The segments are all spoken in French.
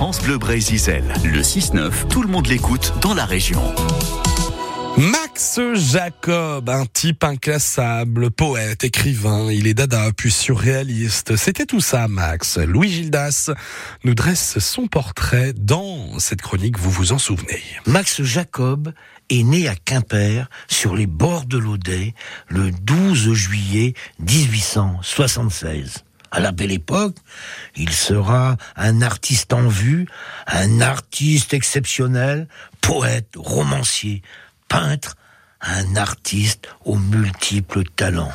France Bleu Brésil. Le 6-9, tout le monde l'écoute dans la région. Max Jacob, un type inclassable, poète, écrivain, il est dada puis surréaliste. C'était tout ça, Max. Louis Gildas nous dresse son portrait dans cette chronique, vous vous en souvenez. Max Jacob est né à Quimper, sur les bords de l'Audet, le 12 juillet 1876. À la belle époque, il sera un artiste en vue, un artiste exceptionnel, poète, romancier, peintre, un artiste aux multiples talents.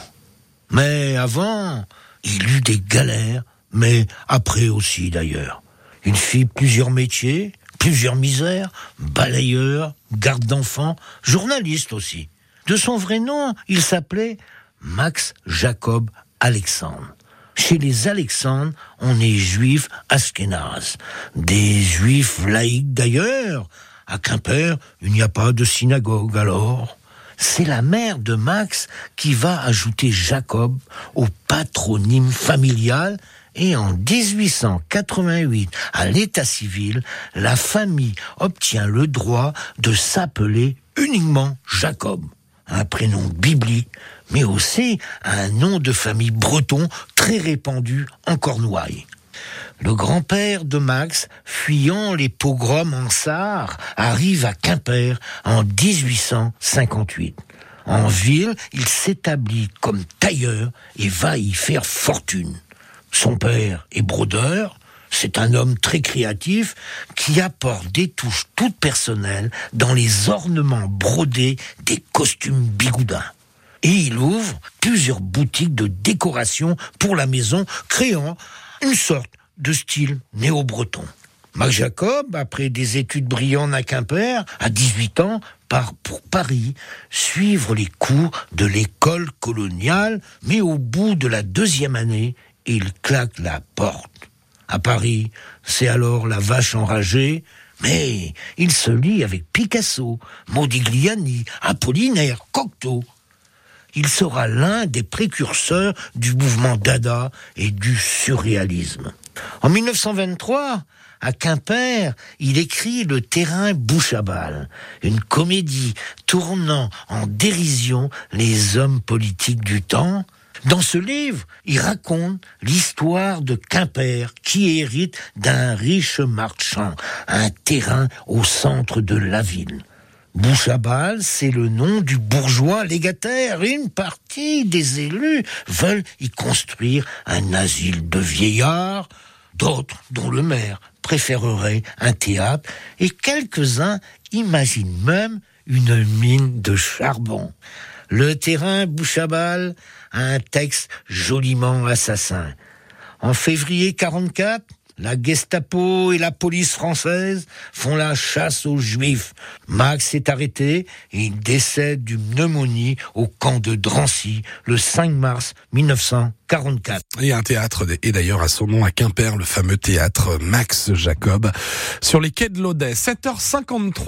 Mais avant, il eut des galères, mais après aussi d'ailleurs. Il fit plusieurs métiers, plusieurs misères, balayeur, garde d'enfants, journaliste aussi. De son vrai nom, il s'appelait Max Jacob Alexandre. Chez les Alexandres, on est juif askénaz. Des juifs laïcs d'ailleurs. À Quimper, il n'y a pas de synagogue alors. C'est la mère de Max qui va ajouter Jacob au patronyme familial et en 1888, à l'état civil, la famille obtient le droit de s'appeler uniquement Jacob, un prénom biblique, mais aussi un nom de famille breton très répandu en Cornouailles. Le grand-père de Max, fuyant les pogroms en Sarre, arrive à Quimper en 1858. En ville, il s'établit comme tailleur et va y faire fortune. Son père est brodeur, c'est un homme très créatif qui apporte des touches toutes personnelles dans les ornements brodés des costumes bigoudins. Et il ouvre plusieurs boutiques de décoration pour la maison, créant une sorte de style néo-breton. Max Jacob, après des études brillantes à Quimper, à 18 ans, part pour Paris suivre les cours de l'école coloniale, mais au bout de la deuxième année, il claque la porte. Paris, c'est alors la vache enragée, mais il se lie avec Picasso, Modigliani, Apollinaire, Cocteau. Il sera l'un des précurseurs du mouvement Dada et du surréalisme. En 1923, à Quimper, il écrit Le terrain bouche à balle, une comédie tournant en dérision les hommes politiques du temps. Dans ce livre, il raconte l'histoire de Quimper qui hérite d'un riche marchand, un terrain au centre de la ville. Balle, c'est le nom du bourgeois légataire. Une partie des élus veulent y construire un asile de vieillards, d'autres, dont le maire, préférerait un théâtre, et quelques-uns imaginent même une mine de charbon. Le terrain bouche à balle a un texte joliment assassin. En février 44, la Gestapo et la police française font la chasse aux Juifs. Max est arrêté et il décède d'une pneumonie au camp de Drancy le 5 mars 1944. Et un théâtre est d'ailleurs à son nom à Quimper, le fameux théâtre Max Jacob, sur les quais de l'Audet. 7h53.